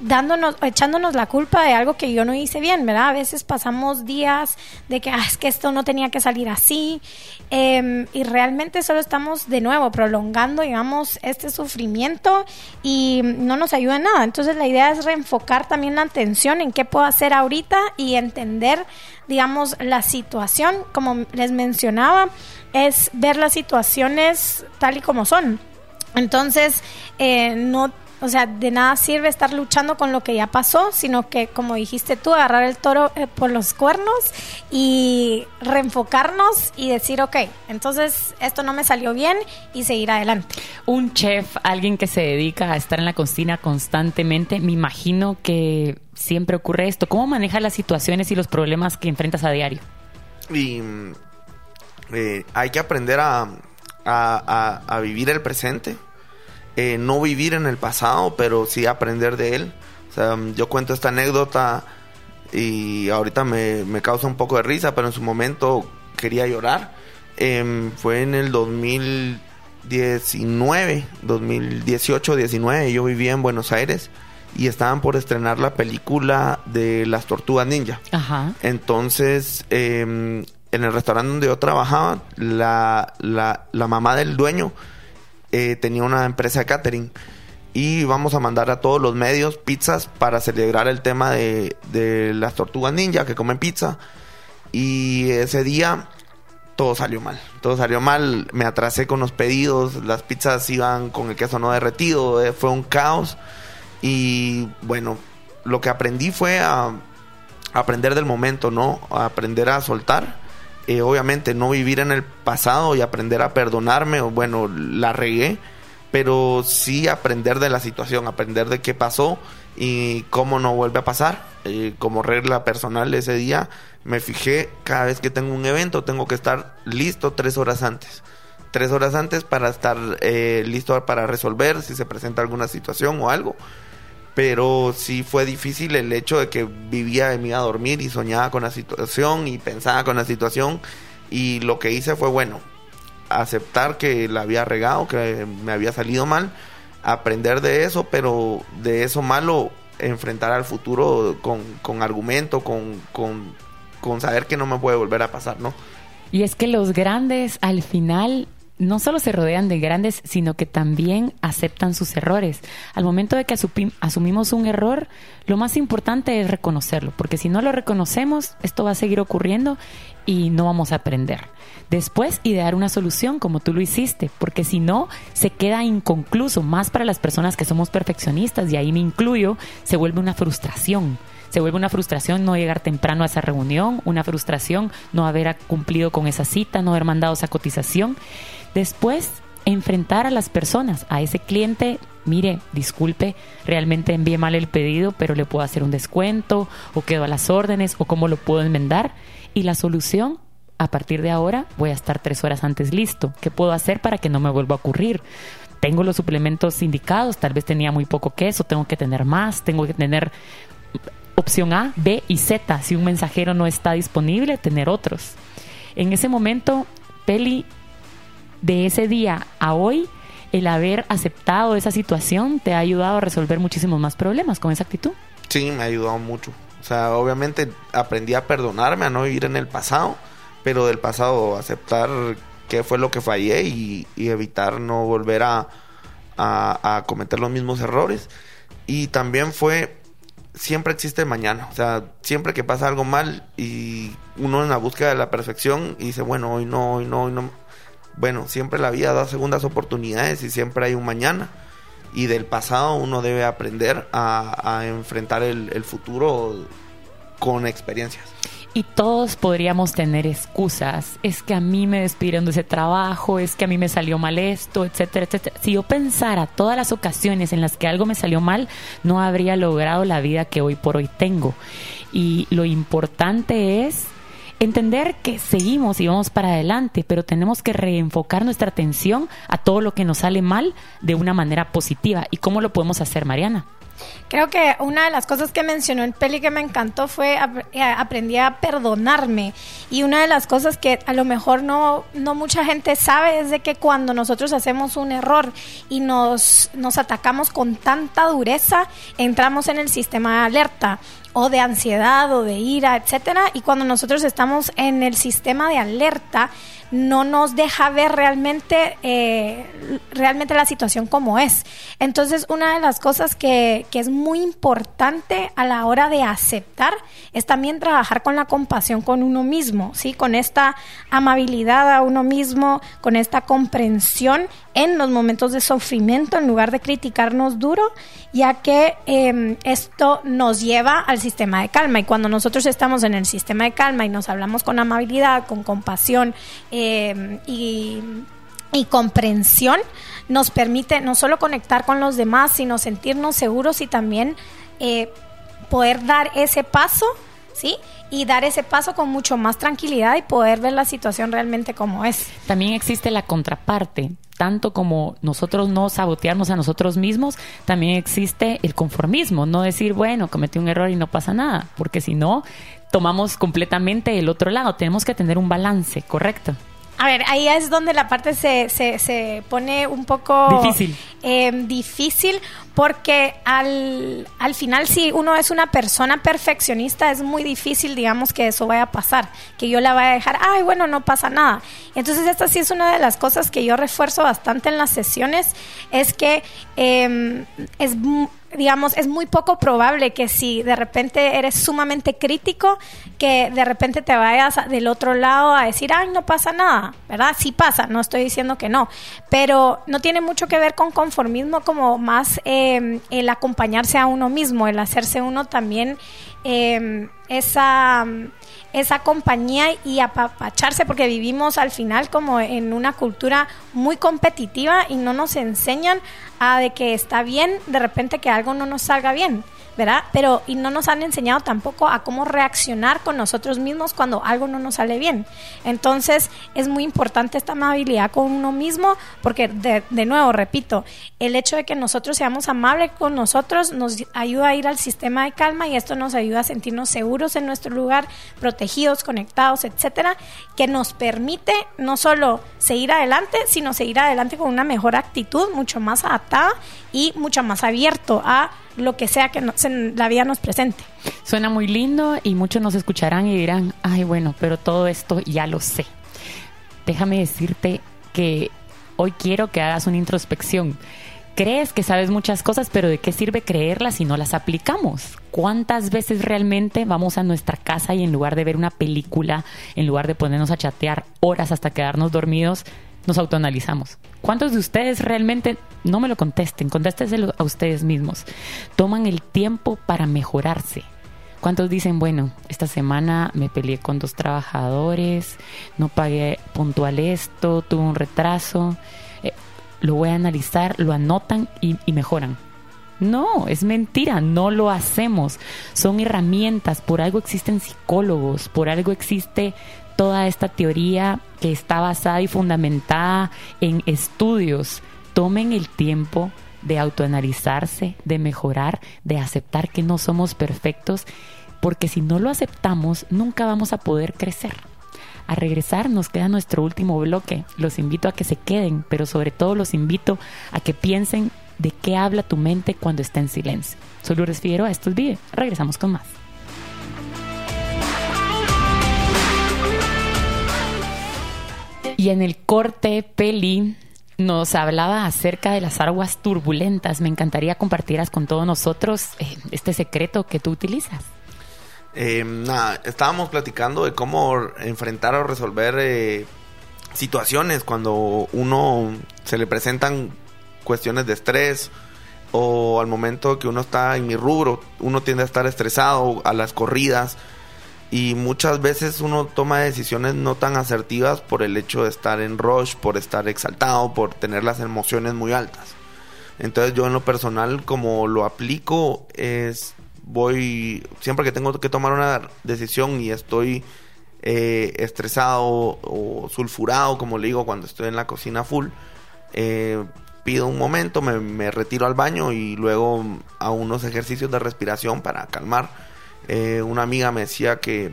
dándonos, echándonos la culpa de algo que yo no hice bien, ¿verdad? A veces pasamos días de que, ah, es que esto no tenía que salir así, em, y realmente solo estamos de nuevo prolongando, digamos, este sufrimiento y no nos ayuda en nada. Entonces la idea es reenfocar también la atención en qué puedo hacer ahorita y entender, digamos, la situación, como les mencionaba, es ver las situaciones tal y como son. Entonces, eh, no o sea, de nada sirve estar luchando con lo que ya pasó, sino que, como dijiste tú, agarrar el toro eh, por los cuernos y reenfocarnos y decir, ok, entonces esto no me salió bien y seguir adelante. Un chef, alguien que se dedica a estar en la cocina constantemente, me imagino que siempre ocurre esto. ¿Cómo maneja las situaciones y los problemas que enfrentas a diario? Y eh, hay que aprender a, a vivir el presente eh, no vivir en el pasado, pero sí aprender de él. O sea, yo cuento esta anécdota y ahorita me, causa un poco de risa, pero en su momento quería llorar. Em, fue en el 2019, 2018, 19, yo vivía en Buenos Aires y estaban por estrenar la película de las tortugas ninja. Ajá. Entonces, em, en el restaurante donde yo trabajaba, la, la, la mamá del dueño eh, tenía una empresa de catering y vamos a mandar a todos los medios pizzas para celebrar el tema de, las tortugas ninja que comen pizza. Y ese día todo salió mal. Todo salió mal. Me atrasé con los pedidos. Las pizzas iban con el queso no derretido. Eh, fue un caos. Y bueno, lo que aprendí fue a aprender del momento, ¿no? Aprender a soltar eh, obviamente no vivir en el pasado y aprender a perdonarme, o bueno, la regué, pero sí aprender de la situación, aprender de qué pasó y cómo no vuelve a pasar. Eh, como regla personal ese día me fijé, cada vez que tengo un evento tengo que estar listo tres horas antes. Tres horas antes para estar eh, listo para resolver si se presenta alguna situación o algo pero sí fue difícil el hecho de que vivía de mí a dormir y soñaba con la situación y pensaba con la situación y lo que hice fue bueno aceptar que la había regado que me había salido mal aprender de eso pero de eso malo enfrentar al futuro con, con argumento con, con, con saber que no me puede volver a pasar no y es que los grandes al final no solo se rodean de grandes, sino que también aceptan sus errores. Al momento de que asumimos un error, lo más importante es reconocerlo, porque si no lo reconocemos, esto va a seguir ocurriendo y no vamos a aprender. Después, idear una solución como tú lo hiciste, porque si no, se queda inconcluso, más para las personas que somos perfeccionistas, y ahí me incluyo, se vuelve una frustración se vuelve una frustración no llegar temprano a esa reunión, una frustración no haber cumplido con esa cita, no haber mandado esa cotización. Después, enfrentar a las personas, a ese cliente, mire, disculpe, realmente envié mal el pedido, pero le puedo hacer un descuento o quedo a las órdenes o cómo lo puedo enmendar. Y la solución, a partir de ahora, voy a estar tres horas antes listo. ¿Qué puedo hacer para que no me vuelva a ocurrir? Tengo los suplementos indicados, tal vez tenía muy poco queso, tengo que tener más, tengo que tener opción A, B y Z. Si un mensajero no está disponible, tener otros. En ese momento, Peli, de ese día a hoy, el haber aceptado esa situación te ha ayudado a resolver muchísimos más problemas con esa actitud. Sí, me ha ayudado mucho. O sea, obviamente aprendí a perdonarme, a no vivir en el pasado, pero del pasado aceptar qué fue lo que fallé y, evitar no volver a, a cometer los mismos errores. Y también fue siempre existe mañana. O sea, siempre que pasa algo mal y uno en la búsqueda de la perfección y dice, bueno, hoy no, hoy no, hoy no. Bueno, siempre la vida da segundas oportunidades y siempre hay un mañana. Y del pasado uno debe aprender a, enfrentar el, el futuro con experiencias y todos podríamos tener excusas. Es que a mí me despidieron de ese trabajo, es que a mí me salió mal esto, etcétera, etcétera. Si yo pensara todas las ocasiones en las que algo me salió mal, no habría logrado la vida que hoy por hoy tengo. Y lo importante es entender que seguimos y vamos para adelante, pero tenemos que reenfocar nuestra atención a todo lo que nos sale mal de una manera positiva. ¿Y cómo lo podemos hacer, Mariana? Creo que una de las cosas que mencionó en Peli que me encantó fue eh, aprendí a perdonarme. Y una de las cosas que a lo mejor no, no mucha gente sabe es de que cuando nosotros hacemos un error y nos, nos atacamos con tanta dureza, entramos en el sistema de alerta o de ansiedad o de ira, etcétera. Y cuando nosotros estamos en el sistema de alerta, no nos deja ver realmente, eh, realmente la situación como es. Entonces, una de las cosas que, que es muy importante a la hora de aceptar es también trabajar con la compasión con uno mismo, ¿sí? Con esta amabilidad a uno mismo, con esta comprensión en los momentos de sufrimiento en lugar de criticarnos duro, ya que em, esto nos lleva al sistema de calma. Y cuando nosotros estamos en el sistema de calma y nos hablamos con amabilidad, con compasión em, y, comprensión, nos permite no solo conectar con los demás, sino sentirnos seguros y también eh, poder dar ese paso, ¿sí? y dar ese paso con mucho más tranquilidad y poder ver la situación realmente como es. También existe la contraparte, tanto como nosotros no sabotearnos a nosotros mismos, también existe el conformismo, no decir, bueno, cometí un error y no pasa nada, porque si no, tomamos completamente el otro lado, tenemos que tener un balance, ¿correcto? A ver, ahí es donde la parte se, se, se pone un poco difícil, eh, difícil porque al, al final si uno es una persona perfeccionista es muy difícil, digamos, que eso vaya a pasar, que yo la vaya a dejar, ay, bueno, no pasa nada. Entonces esta sí es una de las cosas que yo refuerzo bastante en las sesiones, es que eh, es digamos, es muy poco probable que si de repente eres sumamente crítico, que de repente te vayas del otro lado a decir, ay, no pasa nada, ¿verdad? Sí pasa, no estoy diciendo que no, pero no tiene mucho que ver con conformismo como más em, el acompañarse a uno mismo, el hacerse uno también em, esa esa compañía y apapacharse porque vivimos al final como en una cultura muy competitiva y no nos enseñan a de que está bien de repente que algo no nos salga bien. ¿Verdad? Pero y no nos han enseñado tampoco a cómo reaccionar con nosotros mismos cuando algo no nos sale bien. Entonces es muy importante esta amabilidad con uno mismo porque de, de nuevo, repito, el hecho de que nosotros seamos amables con nosotros nos ayuda a ir al sistema de calma y esto nos ayuda a sentirnos seguros en nuestro lugar, protegidos, conectados, etcétera, que nos permite no solo seguir adelante, sino seguir adelante con una mejor actitud, mucho más adaptada y mucho más abierto a lo que sea que la vida nos presente. Suena muy lindo y muchos nos escucharán y dirán, ay bueno, pero todo esto ya lo sé. Déjame decirte que hoy quiero que hagas una introspección. Crees que sabes muchas cosas, pero ¿de qué sirve creerlas si no las aplicamos? ¿Cuántas veces realmente vamos a nuestra casa y en lugar de ver una película, en lugar de ponernos a chatear horas hasta quedarnos dormidos, nos autoanalizamos? ¿Cuántos de ustedes realmente, no me lo contesten, contéstenselo a ustedes mismos, toman el tiempo para mejorarse? ¿Cuántos dicen, bueno, esta semana me peleé con dos trabajadores, no pagué puntual esto, tuve un retraso? Eh, lo voy a analizar, lo anotan y, y mejoran. No, es mentira, no lo hacemos. Son herramientas, por algo existen psicólogos, por algo existe toda esta teoría que está basada y fundamentada en estudios. Tomen el tiempo de autoanalizarse, de mejorar, de aceptar que no somos perfectos, porque si no lo aceptamos, nunca vamos a poder crecer. A regresar nos queda nuestro último bloque. Los invito a que se queden, pero sobre todo los invito a que piensen de qué habla tu mente cuando está en silencio. Soy Lourdes Figueroa, esto es Vive. Regresamos con más. Y en el corte peli nos hablaba acerca de las aguas turbulentas. Me encantaría compartieras con todos nosotros eh, este secreto que tú utilizas. Eh, nada, estábamos platicando de cómo enfrentar o resolver eh, situaciones cuando uno se le presentan cuestiones de estrés o al momento que uno está en mi rubro, uno tiende a estar estresado a las corridas y muchas veces uno toma decisiones no tan asertivas por el hecho de estar en rush, por estar exaltado, por tener las emociones muy altas. Entonces yo en lo personal como lo aplico es voy siempre que tengo que tomar una decisión y estoy eh, estresado o sulfurado como le digo cuando estoy en la cocina full eh, pido un momento me, me, retiro al baño y luego a unos ejercicios de respiración para calmar eh, una amiga me decía que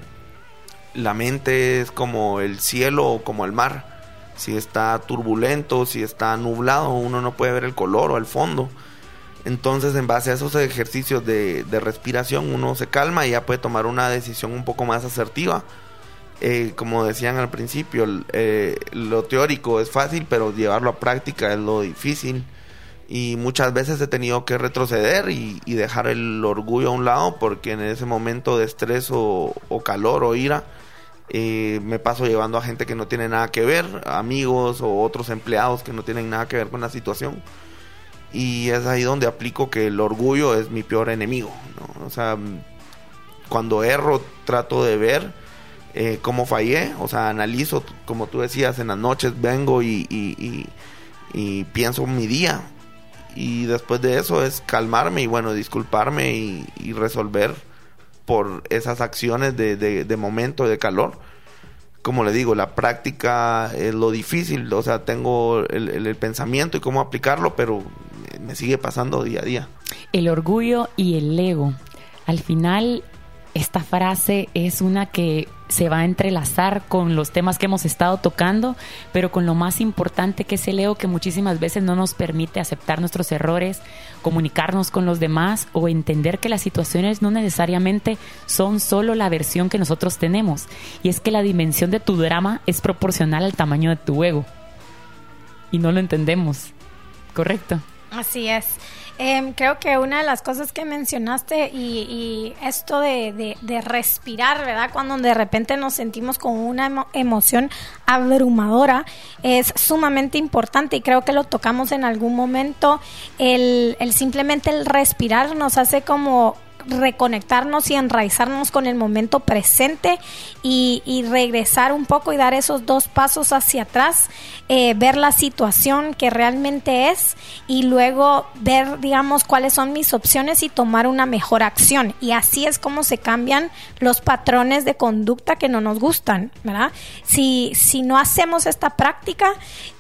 la mente es como el cielo o como el mar. Si está turbulento, si está nublado, uno no puede ver el color o el fondo. Entonces, en base a esos ejercicios de, respiración, uno se calma y ya puede tomar una decisión un poco más asertiva. Eh, como decían al principio, eh, lo teórico es fácil, pero llevarlo a práctica es lo difícil y muchas veces he tenido que retroceder y, dejar el orgullo a un lado porque en ese momento de estrés o, calor o ira eh, me paso llevando a gente que no tiene nada que ver, amigos o otros empleados que no tienen nada que ver con la situación. Y es ahí donde aplico que el orgullo es mi peor enemigo. O sea, cuando erro trato de ver eh, cómo fallé, o sea, analizo, como tú decías, en las noches vengo y, y, y pienso mi día, y después de eso es calmarme y bueno, disculparme y, resolver por esas acciones de, de, momento de calor. Como le digo, la práctica es lo difícil, o sea, tengo el, el pensamiento y cómo aplicarlo, pero me sigue pasando día a día. El orgullo y el ego. Al final, esta frase es una que se va a entrelazar con los temas que hemos estado tocando, pero con lo más importante que es el ego que muchísimas veces no nos permite aceptar nuestros errores, comunicarnos con los demás o entender que las situaciones no necesariamente son solo la versión que nosotros tenemos. Y es que la dimensión de tu drama es proporcional al tamaño de tu ego. Y no lo entendemos. ¿Correcto? Así es. Em, creo que una de las cosas que mencionaste y, esto de, respirar, ¿verdad? Cuando de repente nos sentimos con una emoción abrumadora es sumamente importante y creo que lo tocamos en algún momento. El, el simplemente el respirar nos hace como reconectarnos y enraizarnos con el momento presente y, regresar un poco y dar esos dos pasos hacia atrás, eh, ver la situación que realmente es y luego ver, digamos, cuáles son mis opciones y tomar una mejor acción. Y así es como se cambian los patrones de conducta que no nos gustan, ¿verdad? Si, si no hacemos esta práctica,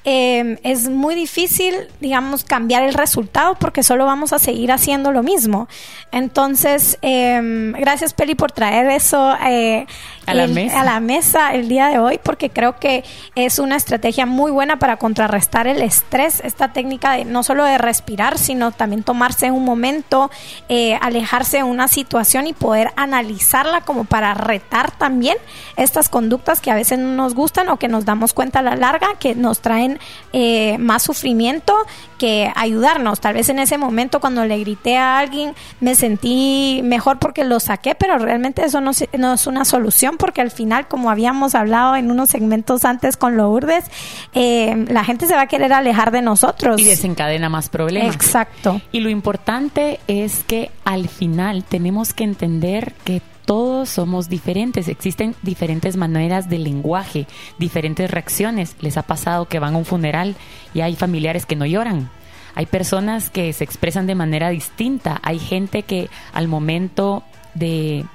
eh, es muy difícil, digamos, cambiar el resultado porque solo vamos a seguir haciendo lo mismo. Entonces, eh, gracias Peli por traer eso eh, a, la mesa. a la mesa el día de hoy porque creo que es una estrategia muy buena para contrarrestar el estrés, esta técnica de no solo de respirar, sino también tomarse un momento, eh, alejarse de una situación y poder analizarla como para retar también estas conductas que a veces no nos gustan o que nos damos cuenta a la larga que nos traen eh, más sufrimiento que ayudarnos. Tal vez en ese momento cuando le grité a alguien me sentí mejor porque lo saqué, pero realmente eso no, no es una solución porque al final, como habíamos hablado en unos segmentos antes con Lourdes, eh, la gente se va a querer alejar de nosotros. Y desencadena más problemas. Exacto. Y lo importante es que al final tenemos que entender que todos somos diferentes, existen diferentes maneras de lenguaje, diferentes reacciones. Les ha pasado que van a un funeral y hay familiares que no lloran. Hay personas que se expresan de manera distinta. Hay gente que al momento de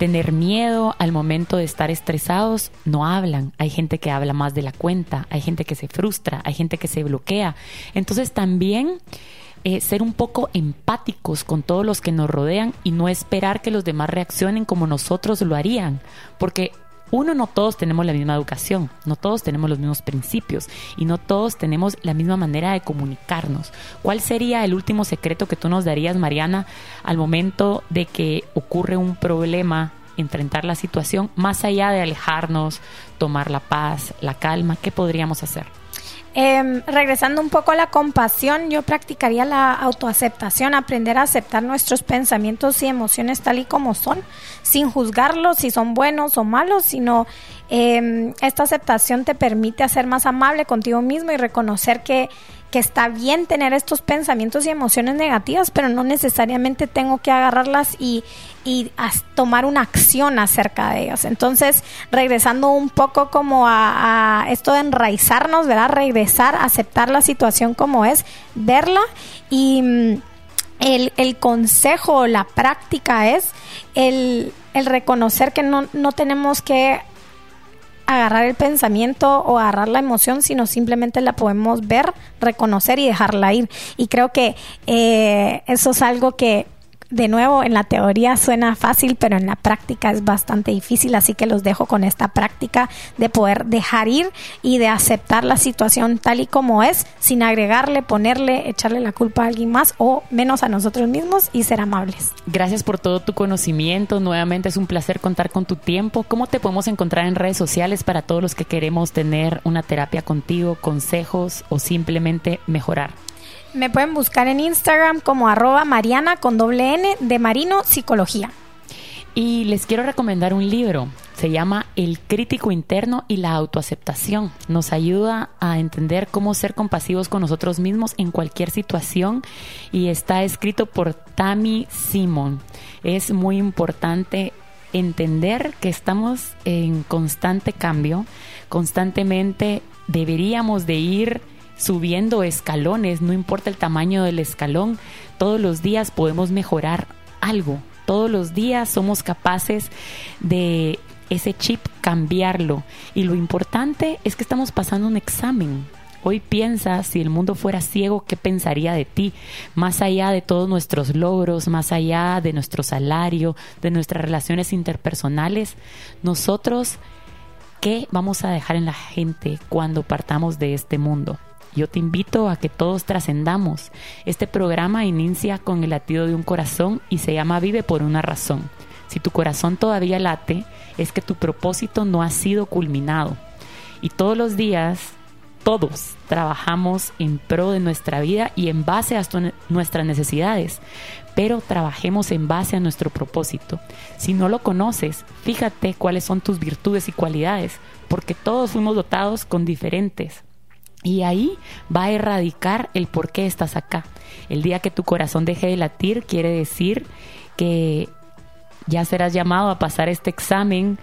tener miedo, al momento de estar estresados, no hablan. Hay gente que habla más de la cuenta, hay gente que se frustra, hay gente que se bloquea. Entonces también eh, ser un poco empáticos con todos los que nos rodean y no esperar que los demás reaccionen como nosotros lo harían, porque uno, no todos tenemos la misma educación, no todos tenemos los mismos principios y no todos tenemos la misma manera de comunicarnos. ¿Cuál sería el último secreto que tú nos darías, Mariana, al momento de que ocurre un problema, enfrentar la situación, más allá de alejarnos, tomar la paz, la calma? ¿Qué podríamos hacer? Em, regresando un poco a la compasión, yo practicaría la autoaceptación, aprender a aceptar nuestros pensamientos y emociones tal y como son, sin juzgarlos si son buenos o malos, sino em, esta aceptación te permite ser más amable contigo mismo y reconocer que que está bien tener estos pensamientos y emociones negativas, pero no necesariamente tengo que agarrarlas y, y tomar una acción acerca de ellas. Entonces, regresando un poco como a, esto de enraizarnos, ¿verdad? Regresar, aceptar la situación como es, verla y mm, el, el consejo, la práctica es el, el reconocer que no, no tenemos que agarrar el pensamiento o agarrar la emoción, sino simplemente la podemos ver, reconocer y dejarla ir. Y creo que eh, eso es algo que de nuevo, en la teoría suena fácil, pero en la práctica es bastante difícil, así que los dejo con esta práctica de poder dejar ir y de aceptar la situación tal y como es, sin agregarle, ponerle, echarle la culpa a alguien más o menos a nosotros mismos y ser amables. Gracias por todo tu conocimiento. Nuevamente es un placer contar con tu tiempo. ¿Cómo te podemos encontrar en redes sociales para todos los que queremos tener una terapia contigo, consejos o simplemente mejorar? Me pueden buscar en Instagram como arroba mariana con doble N de Marino Psicología. Y les quiero recomendar un libro. Se llama El crítico interno y la autoaceptación. Nos ayuda a entender cómo ser compasivos con nosotros mismos en cualquier situación y está escrito por Tammy Simon. Es muy importante entender que estamos en constante cambio, constantemente deberíamos de ir subiendo escalones, no importa el tamaño del escalón, todos los días podemos mejorar algo. Todos los días somos capaces de ese chip cambiarlo. Y lo importante es que estamos pasando un examen. Hoy piensa, si el mundo fuera ciego, ¿qué pensaría de ti? Más allá de todos nuestros logros, más allá de nuestro salario, de nuestras relaciones interpersonales, nosotros, ¿qué vamos a dejar en la gente cuando partamos de este mundo? Yo te invito a que todos trascendamos. Este programa inicia con el latido de un corazón y se llama Vive por una razón. Si tu corazón todavía late, es que tu propósito no ha sido culminado. Y todos los días, todos trabajamos en pro de nuestra vida y en base a nuestras necesidades, pero trabajemos en base a nuestro propósito. Si no lo conoces, fíjate cuáles son tus virtudes y cualidades, porque todos fuimos dotados con diferentes y ahí va a erradicar el por qué estás acá. El día que tu corazón deje de latir quiere decir que ya serás llamado a pasar este examen,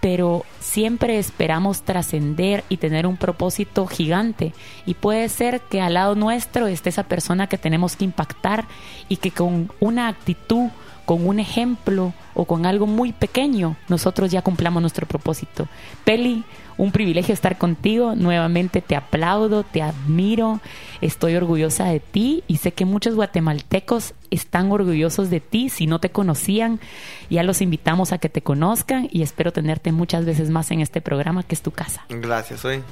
pero siempre esperamos trascender y tener un propósito gigante. Y puede ser que al lado nuestro esté esa persona que tenemos que impactar y que con una actitud, con un ejemplo o con algo muy pequeño, nosotros ya cumplamos nuestro propósito. Peli, un privilegio estar contigo. Nuevamente te aplaudo, te admiro, estoy orgullosa de ti y sé que muchos guatemaltecos están orgullosos de ti. Si no te conocían, ya los invitamos a que te conozcan y espero tenerte muchas veces más en este programa que es tu casa. Gracias, hoy.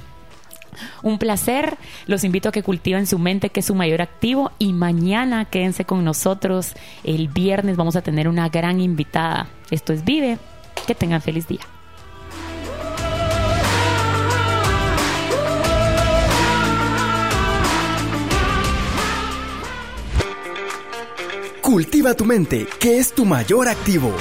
Un placer. Los invito a que cultiven su mente, que es su mayor activo. Y mañana quédense con nosotros. El viernes vamos a tener una gran invitada. Esto es Vive. Que tengan feliz día. Cultiva tu mente, que es tu mayor activo.